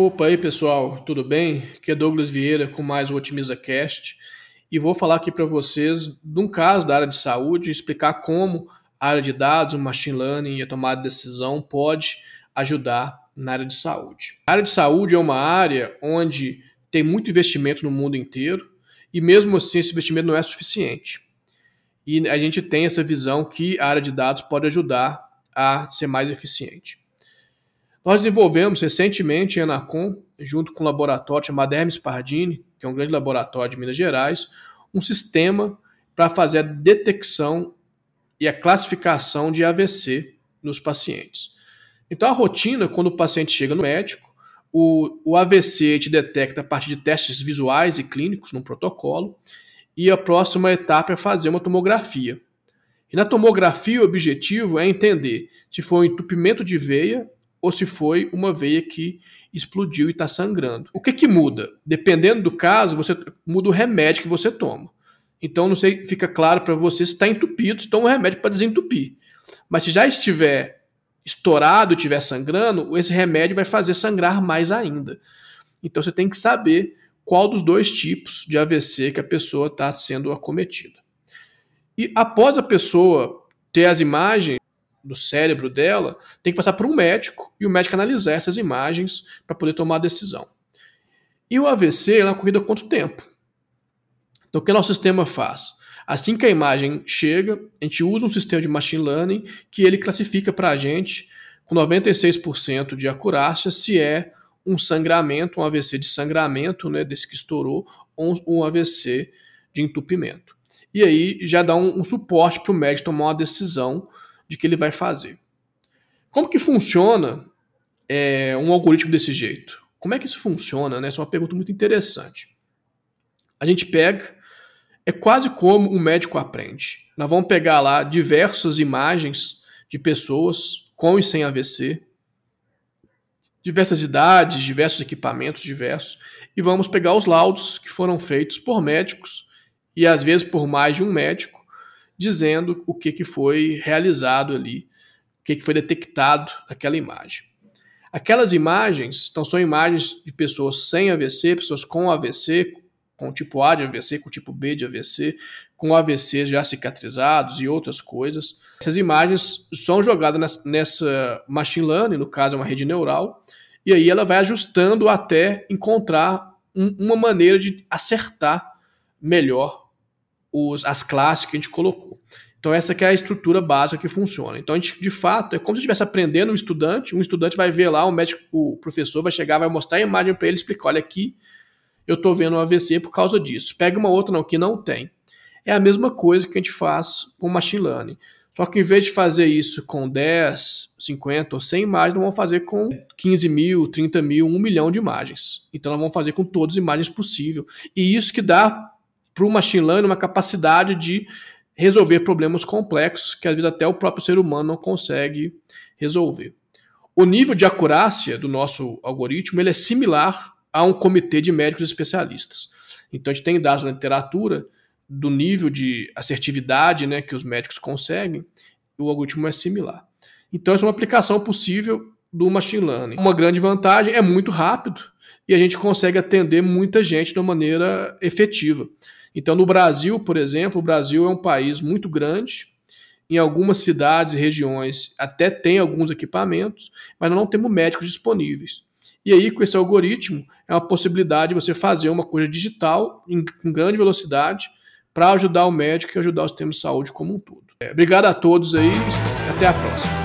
Opa aí pessoal, tudo bem? Aqui é Douglas Vieira com mais o Otimiza Cast e vou falar aqui para vocês de um caso da área de saúde, explicar como a área de dados, o machine learning e a tomada de decisão pode ajudar na área de saúde. A área de saúde é uma área onde tem muito investimento no mundo inteiro e mesmo assim esse investimento não é suficiente. E a gente tem essa visão que a área de dados pode ajudar a ser mais eficiente. Nós desenvolvemos recentemente em Anacom, junto com um laboratório chamado Hermes Pardini, que é um grande laboratório de Minas Gerais, um sistema para fazer a detecção e a classificação de AVC nos pacientes. Então, a rotina, quando o paciente chega no médico, o, o AVC te detecta a partir de testes visuais e clínicos no protocolo, e a próxima etapa é fazer uma tomografia. E na tomografia, o objetivo é entender se foi um entupimento de veia ou se foi uma veia que explodiu e está sangrando. O que, que muda? Dependendo do caso, você muda o remédio que você toma. Então, não sei, fica claro para você se está entupido, se toma um remédio para desentupir. Mas se já estiver estourado, estiver sangrando, esse remédio vai fazer sangrar mais ainda. Então, você tem que saber qual dos dois tipos de AVC que a pessoa está sendo acometida. E após a pessoa ter as imagens, do cérebro dela, tem que passar por um médico e o médico analisar essas imagens para poder tomar a decisão. E o AVC é uma corrida quanto tempo? Então, o que nosso sistema faz? Assim que a imagem chega, a gente usa um sistema de machine learning que ele classifica para a gente com 96% de acurácia se é um sangramento, um AVC de sangramento, né, desse que estourou, ou um AVC de entupimento. E aí já dá um, um suporte para o médico tomar uma decisão de que ele vai fazer. Como que funciona é, um algoritmo desse jeito? Como é que isso funciona? Né? Essa é uma pergunta muito interessante. A gente pega, é quase como um médico aprende. Nós vamos pegar lá diversas imagens de pessoas com e sem AVC, diversas idades, diversos equipamentos diversos, e vamos pegar os laudos que foram feitos por médicos e às vezes por mais de um médico dizendo o que, que foi realizado ali, o que, que foi detectado naquela imagem. Aquelas imagens então, são imagens de pessoas sem AVC, pessoas com AVC, com tipo A de AVC, com tipo B de AVC, com AVC já cicatrizados e outras coisas. Essas imagens são jogadas nessa machine learning, no caso é uma rede neural, e aí ela vai ajustando até encontrar um, uma maneira de acertar melhor os, as classes que a gente colocou. Então essa é a estrutura básica que funciona. Então a gente, de fato, é como se estivesse aprendendo um estudante, um estudante vai ver lá, o médico, o professor vai chegar, vai mostrar a imagem para ele, explicar, olha aqui, eu estou vendo um AVC por causa disso. Pega uma outra não, que não tem. É a mesma coisa que a gente faz com machine learning. Só que em vez de fazer isso com 10, 50 ou 100 imagens, nós vamos fazer com 15 mil, 30 mil, 1 milhão de imagens. Então nós vamos fazer com todas as imagens possível. E isso que dá para o machine learning uma capacidade de resolver problemas complexos que às vezes até o próprio ser humano não consegue resolver. O nível de acurácia do nosso algoritmo ele é similar a um comitê de médicos especialistas. Então a gente tem dados na literatura do nível de assertividade né, que os médicos conseguem, o algoritmo é similar. Então essa é uma aplicação possível do machine learning. Uma grande vantagem é muito rápido e a gente consegue atender muita gente de uma maneira efetiva. Então, no Brasil, por exemplo, o Brasil é um país muito grande. Em algumas cidades e regiões até tem alguns equipamentos, mas não temos médicos disponíveis. E aí, com esse algoritmo, é uma possibilidade de você fazer uma coisa digital em, grande velocidade para ajudar o médico e ajudar o sistema de saúde como um todo. É, obrigado a todos aí, até a próxima.